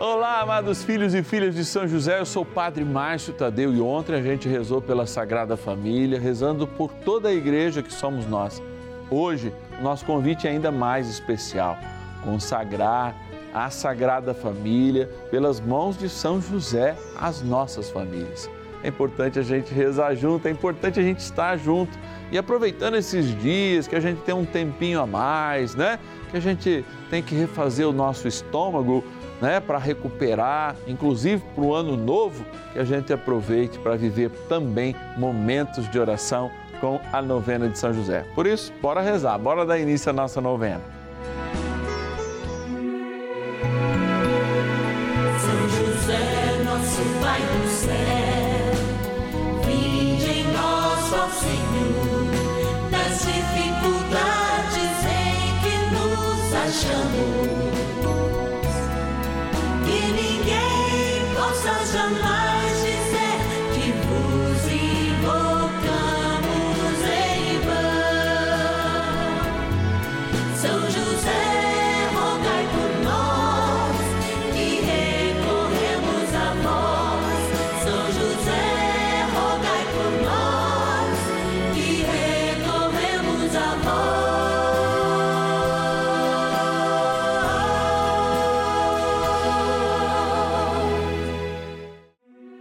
Olá, amados filhos e filhas de São José, eu sou o Padre Márcio Tadeu e ontem a gente rezou pela Sagrada Família, rezando por toda a igreja que somos nós. Hoje, nosso convite é ainda mais especial: consagrar a Sagrada Família pelas mãos de São José as nossas famílias. É importante a gente rezar junto, é importante a gente estar junto e aproveitando esses dias que a gente tem um tempinho a mais, né? Que a gente tem que refazer o nosso estômago né, para recuperar, inclusive para o ano novo, que a gente aproveite para viver também momentos de oração com a novena de São José. Por isso, bora rezar, bora dar início à nossa novena. São José, nosso Pai do céu, em Senhor, nas dificuldades em que nos achamos. Jamais dizer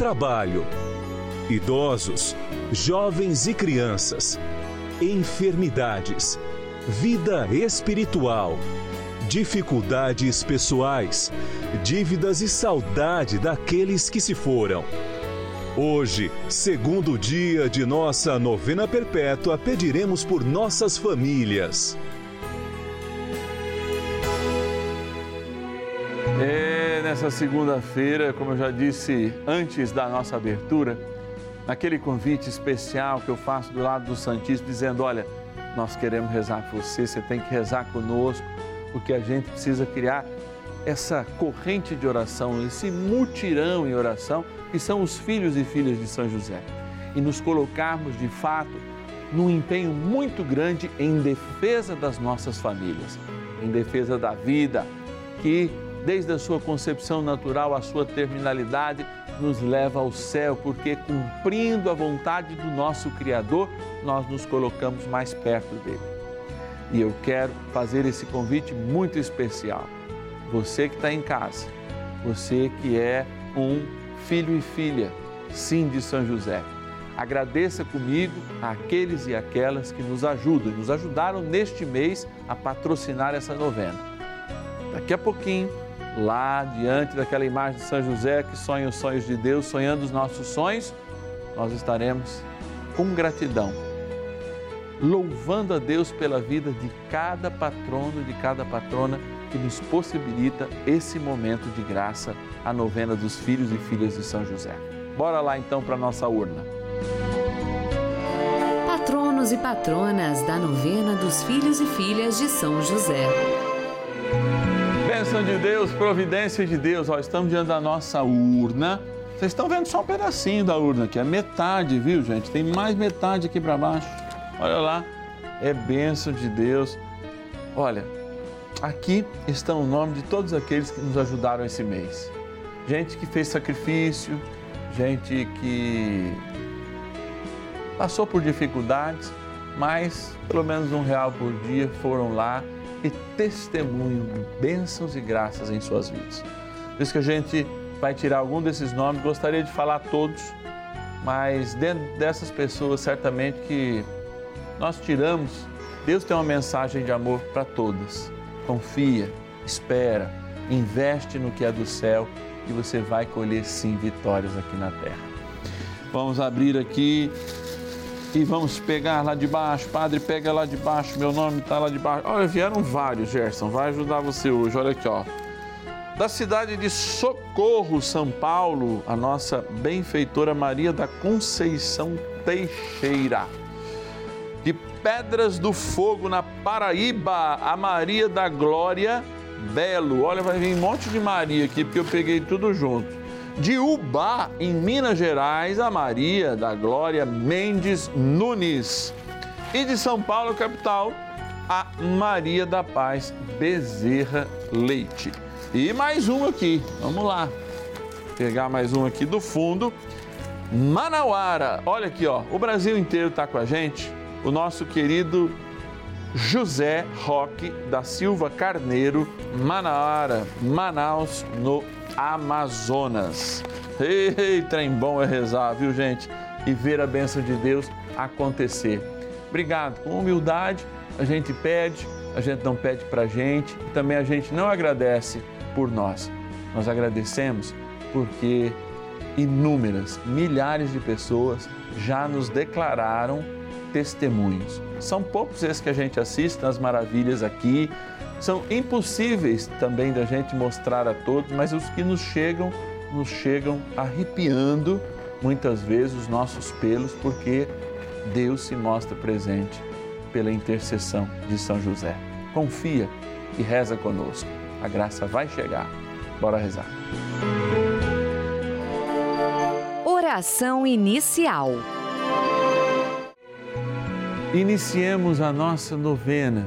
trabalho, idosos, jovens e crianças, enfermidades, vida espiritual, dificuldades pessoais, dívidas e saudade daqueles que se foram. Hoje, segundo dia de nossa novena perpétua, pediremos por nossas famílias. Nessa segunda-feira, como eu já disse antes da nossa abertura, naquele convite especial que eu faço do lado do Santíssimo, dizendo: Olha, nós queremos rezar por você, você tem que rezar conosco, porque a gente precisa criar essa corrente de oração, esse mutirão em oração, que são os filhos e filhas de São José. E nos colocarmos de fato num empenho muito grande em defesa das nossas famílias, em defesa da vida, que desde a sua concepção natural à sua terminalidade, nos leva ao céu, porque cumprindo a vontade do nosso Criador, nós nos colocamos mais perto dele. E eu quero fazer esse convite muito especial. Você que está em casa, você que é um filho e filha, sim, de São José. Agradeça comigo aqueles e aquelas que nos ajudam, nos ajudaram neste mês a patrocinar essa novena. Daqui a pouquinho, lá diante daquela imagem de São José que sonha os sonhos de Deus, sonhando os nossos sonhos, nós estaremos com gratidão, louvando a Deus pela vida de cada patrono, de cada patrona que nos possibilita esse momento de graça, a novena dos filhos e filhas de São José. Bora lá então para a nossa urna. Patronos e patronas da novena dos filhos e filhas de São José. Bênção de Deus, providência de Deus. Ó, estamos diante da nossa urna. Vocês estão vendo só um pedacinho da urna aqui, é metade, viu, gente? Tem mais metade aqui para baixo. Olha lá, é bênção de Deus. Olha, aqui estão o nome de todos aqueles que nos ajudaram esse mês. Gente que fez sacrifício, gente que passou por dificuldades, mas pelo menos um real por dia foram lá e testemunho de bênçãos e graças em suas vidas. Por isso que a gente vai tirar algum desses nomes, gostaria de falar todos, mas dentro dessas pessoas, certamente que nós tiramos, Deus tem uma mensagem de amor para todas. Confia, espera, investe no que é do céu e você vai colher sim vitórias aqui na terra. Vamos abrir aqui e vamos pegar lá de baixo. Padre, pega lá de baixo, meu nome está lá de baixo. Olha, vieram vários, Gerson, vai ajudar você hoje. Olha aqui, ó. Da cidade de Socorro, São Paulo, a nossa benfeitora Maria da Conceição Teixeira. De Pedras do Fogo, na Paraíba, a Maria da Glória Belo. Olha, vai vir um monte de Maria aqui, porque eu peguei tudo junto. De Ubá, em Minas Gerais, a Maria da Glória Mendes Nunes. E de São Paulo, capital, a Maria da Paz Bezerra Leite. E mais um aqui, vamos lá. Pegar mais um aqui do fundo. Manauara, olha aqui, ó. O Brasil inteiro está com a gente. O nosso querido José Roque da Silva Carneiro, Manauara, Manaus, no Amazonas. Ei, trem bom é rezar, viu, gente? E ver a bênção de Deus acontecer. Obrigado. Com humildade, a gente pede, a gente não pede para gente e também a gente não agradece por nós. Nós agradecemos porque inúmeras, milhares de pessoas já nos declararam testemunhos. São poucos esses que a gente assiste nas maravilhas aqui, são impossíveis também da gente mostrar a todos, mas os que nos chegam, nos chegam arrepiando muitas vezes os nossos pelos, porque Deus se mostra presente pela intercessão de São José. Confia e reza conosco. A graça vai chegar. Bora rezar. Oração inicial. Iniciemos a nossa novena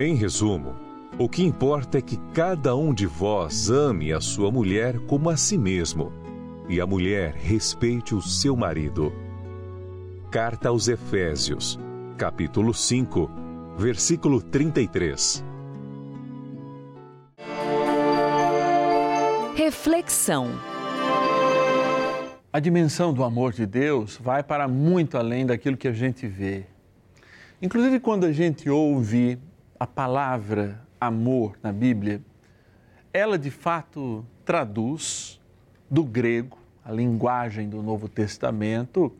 Em resumo, o que importa é que cada um de vós ame a sua mulher como a si mesmo e a mulher respeite o seu marido. Carta aos Efésios, capítulo 5, versículo 33. Reflexão. A dimensão do amor de Deus vai para muito além daquilo que a gente vê. Inclusive, quando a gente ouve a palavra amor na Bíblia, ela de fato traduz do grego, a linguagem do Novo Testamento,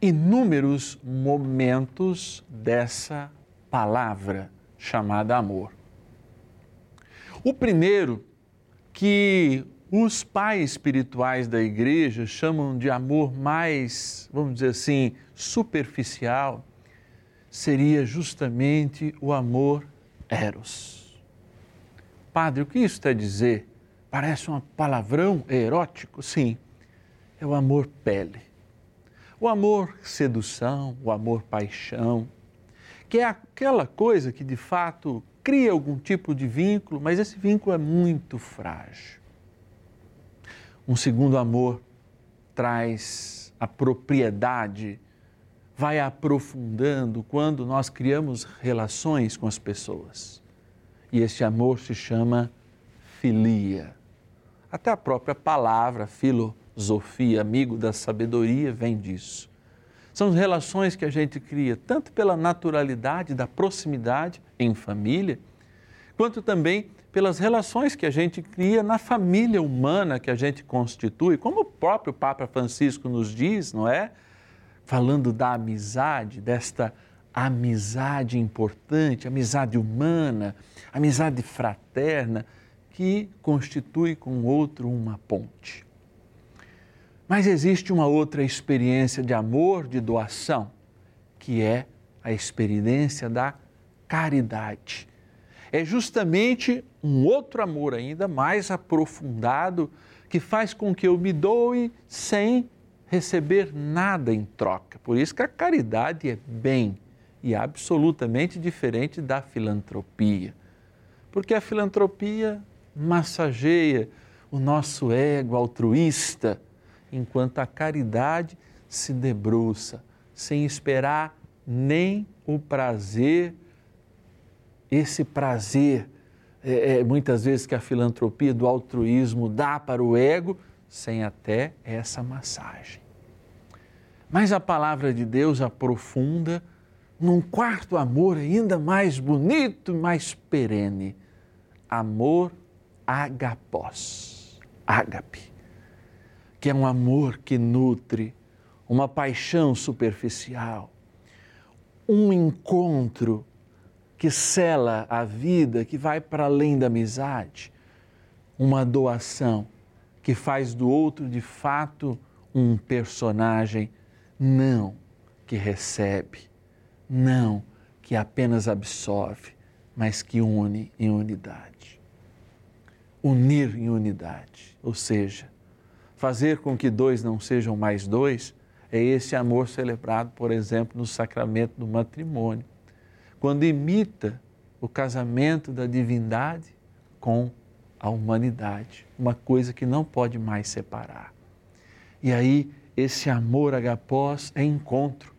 inúmeros momentos dessa palavra chamada amor. O primeiro que Os pais espirituais da igreja chamam de amor mais, vamos dizer assim, superficial, seria justamente o amor eros. Padre, o que isso quer dizer? Parece um palavrão erótico? Sim, é o amor pele. O amor sedução, o amor paixão, que é aquela coisa que de fato cria algum tipo de vínculo, mas esse vínculo é muito frágil. Um segundo amor traz a propriedade, vai aprofundando quando nós criamos relações com as pessoas. E esse amor se chama filia. Até a própria palavra filosofia, amigo da sabedoria, vem disso. São relações que a gente cria tanto pela naturalidade da proximidade em família, quanto também pelas relações que a gente cria na família humana que a gente constitui, como o próprio Papa Francisco nos diz, não é? Falando da amizade, desta amizade importante, amizade humana, amizade fraterna, que constitui com o outro uma ponte. Mas existe uma outra experiência de amor, de doação, que é a experiência da caridade é justamente um outro amor ainda mais aprofundado que faz com que eu me doe sem receber nada em troca. Por isso que a caridade é bem e absolutamente diferente da filantropia. Porque a filantropia massageia o nosso ego altruísta, enquanto a caridade se debruça sem esperar nem o prazer esse prazer, é, é, muitas vezes que a filantropia do altruísmo dá para o ego, sem até essa massagem. Mas a palavra de Deus aprofunda num quarto amor ainda mais bonito, mais perene. Amor agapós, ágape, que é um amor que nutre, uma paixão superficial, um encontro que cela a vida, que vai para além da amizade, uma doação que faz do outro de fato um personagem, não que recebe, não que apenas absorve, mas que une em unidade. Unir em unidade, ou seja, fazer com que dois não sejam mais dois, é esse amor celebrado, por exemplo, no sacramento do matrimônio quando imita o casamento da divindade com a humanidade, uma coisa que não pode mais separar. E aí, esse amor agapós é encontro.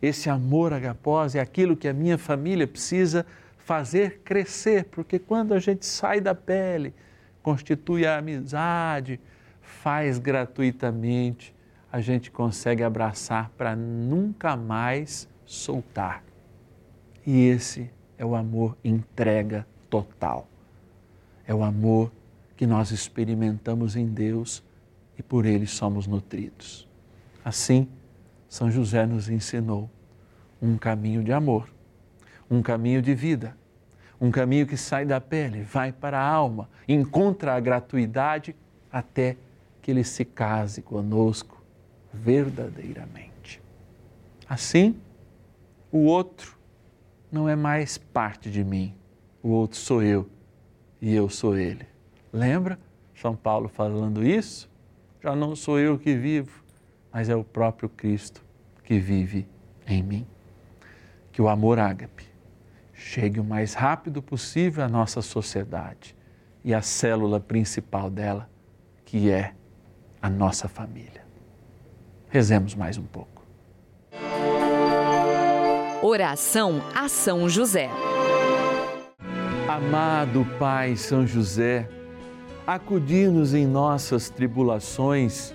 Esse amor agapós é aquilo que a minha família precisa fazer crescer, porque quando a gente sai da pele, constitui a amizade, faz gratuitamente, a gente consegue abraçar para nunca mais soltar. E esse é o amor entrega total. É o amor que nós experimentamos em Deus e por ele somos nutridos. Assim, São José nos ensinou um caminho de amor, um caminho de vida, um caminho que sai da pele, vai para a alma, encontra a gratuidade até que ele se case conosco verdadeiramente. Assim, o outro não é mais parte de mim, o outro sou eu e eu sou ele. Lembra São Paulo falando isso? Já não sou eu que vivo, mas é o próprio Cristo que vive em mim. Que o amor ágape chegue o mais rápido possível à nossa sociedade e à célula principal dela, que é a nossa família. Rezemos mais um pouco. Oração a São José. Amado Pai São José, acudir-nos em nossas tribulações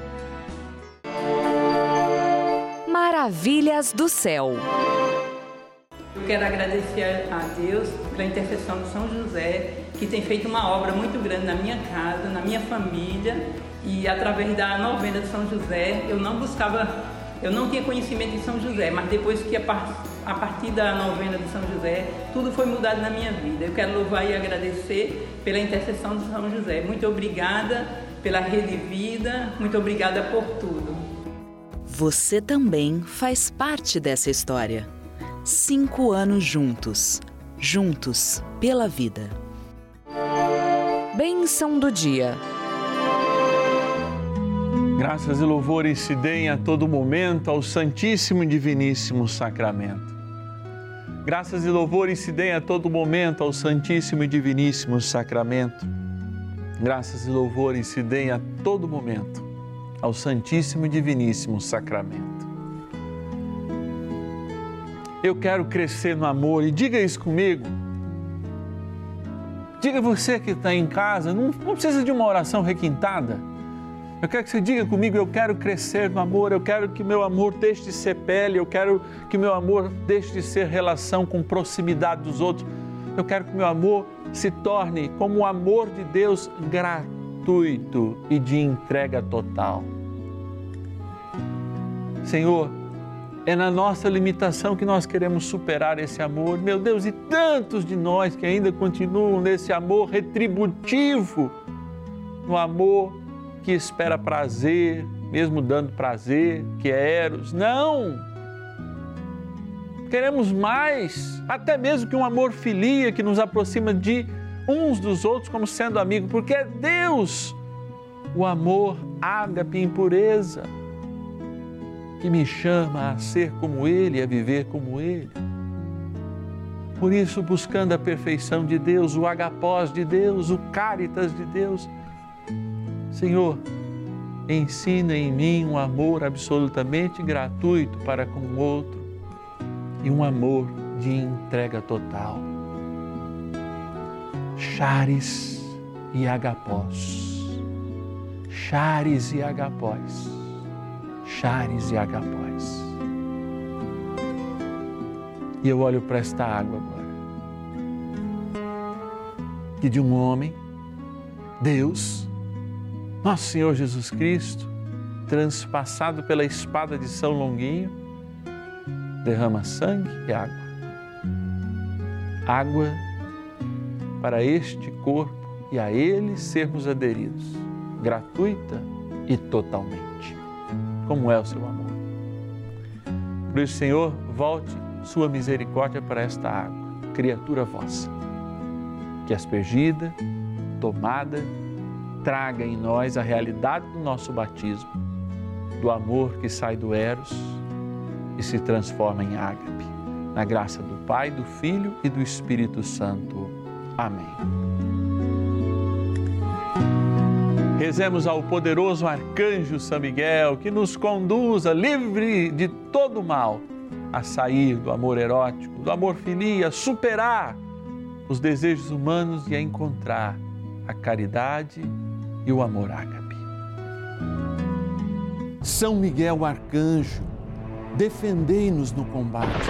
Maravilhas do céu. Eu quero agradecer a Deus pela intercessão de São José, que tem feito uma obra muito grande na minha casa, na minha família, e através da novena de São José, eu não buscava, eu não tinha conhecimento de São José, mas depois que a, par, a partir da novena de São José, tudo foi mudado na minha vida. Eu quero louvar e agradecer pela intercessão de São José. Muito obrigada pela Rede Vida, muito obrigada por tudo. Você também faz parte dessa história. Cinco anos juntos. Juntos pela vida. Bênção do dia. Graças e louvores se deem a todo momento ao Santíssimo e Diviníssimo Sacramento. Graças e louvores se deem a todo momento ao Santíssimo e Diviníssimo Sacramento. Graças e louvores se deem a todo momento ao Santíssimo e Diviníssimo Sacramento. Eu quero crescer no amor e diga isso comigo. Diga você que está em casa, não, não precisa de uma oração requintada. Eu quero que você diga comigo: eu quero crescer no amor, eu quero que meu amor deixe de ser pele, eu quero que meu amor deixe de ser relação com proximidade dos outros. Eu quero que meu amor se torne como o amor de Deus gratuito e de entrega total. Senhor, é na nossa limitação que nós queremos superar esse amor, meu Deus, e tantos de nós que ainda continuam nesse amor retributivo, no amor que espera prazer, mesmo dando prazer, que é Eros. Não! Queremos mais, até mesmo que um amor filia que nos aproxima de uns dos outros como sendo amigo, porque é Deus o amor ágape em pureza que me chama a ser como Ele, a viver como Ele. Por isso, buscando a perfeição de Deus, o agapós de Deus, o caritas de Deus, Senhor, ensina em mim um amor absolutamente gratuito para com o outro e um amor de entrega total. Chares e agapós. Chares e agapós. Chares e agapós. E eu olho para esta água agora. Que de um homem, Deus, nosso Senhor Jesus Cristo, transpassado pela espada de São Longuinho, derrama sangue e água. Água para este corpo e a ele sermos aderidos, gratuita e totalmente. Como é o seu amor. Por isso, Senhor, volte sua misericórdia para esta água, criatura vossa, que aspergida, tomada, traga em nós a realidade do nosso batismo, do amor que sai do Eros e se transforma em ágape. Na graça do Pai, do Filho e do Espírito Santo. Amém. Rezemos ao poderoso arcanjo São Miguel que nos conduza livre de todo mal a sair do amor erótico, do amor filia, superar os desejos humanos e a encontrar a caridade e o amor ágape. São Miguel Arcanjo, defendei-nos no combate.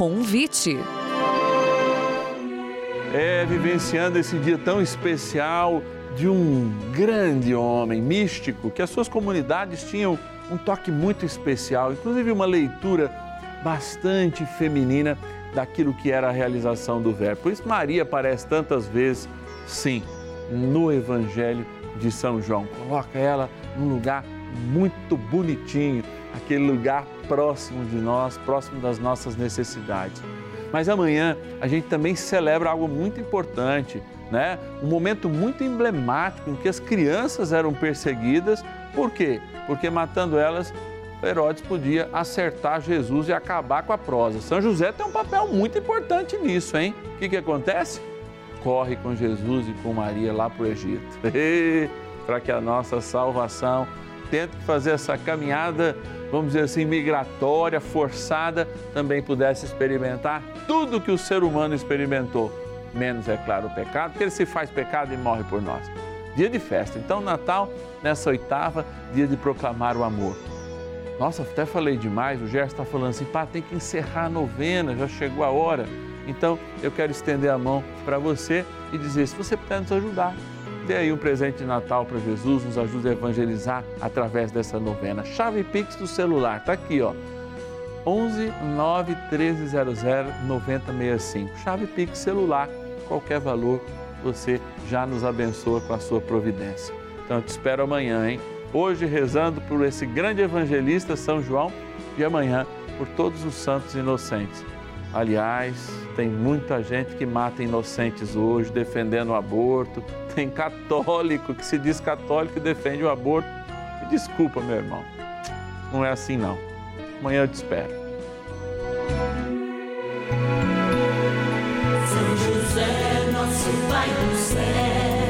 Convite. É, vivenciando esse dia tão especial de um grande homem místico, que as suas comunidades tinham um toque muito especial, inclusive uma leitura bastante feminina daquilo que era a realização do Verbo. Por isso, Maria aparece tantas vezes, sim, no Evangelho de São João. Coloca ela num lugar muito bonitinho, aquele lugar próximo de nós, próximo das nossas necessidades. Mas amanhã a gente também celebra algo muito importante, né? Um momento muito emblemático em que as crianças eram perseguidas. Por quê? Porque matando elas, Herodes podia acertar Jesus e acabar com a prosa. São José tem um papel muito importante nisso, hein? O que, que acontece? Corre com Jesus e com Maria lá para o Egito, para que a nossa salvação tente fazer essa caminhada, vamos dizer assim, migratória, forçada, também pudesse experimentar tudo que o ser humano experimentou, menos, é claro, o pecado, porque ele se faz pecado e morre por nós. Dia de festa. Então, Natal, nessa oitava, dia de proclamar o amor. Nossa, até falei demais, o Gerson está falando assim, pá, tem que encerrar a novena, já chegou a hora. Então, eu quero estender a mão para você e dizer, se você puder nos ajudar, dê aí um presente de Natal para Jesus, nos ajude a evangelizar através dessa novena. Chave Pix do celular, tá aqui, ó. 11 9 1300 9065. Chave Pix celular, qualquer valor, você já nos abençoa com a sua providência. Então, eu te espero amanhã, hein? Hoje rezando por esse grande evangelista São João e amanhã por todos os santos inocentes. Aliás, tem muita gente que mata inocentes hoje, defendendo o aborto. Tem católico que se diz católico e defende o aborto. Me desculpa, meu irmão. Não é assim não. Amanhã eu te espero. São José, nosso Pai do céu,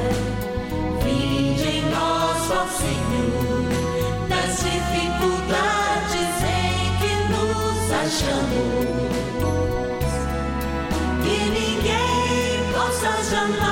em nós, ó Senhor, nas dificuldades em que nos achamos, que ninguém possa jamais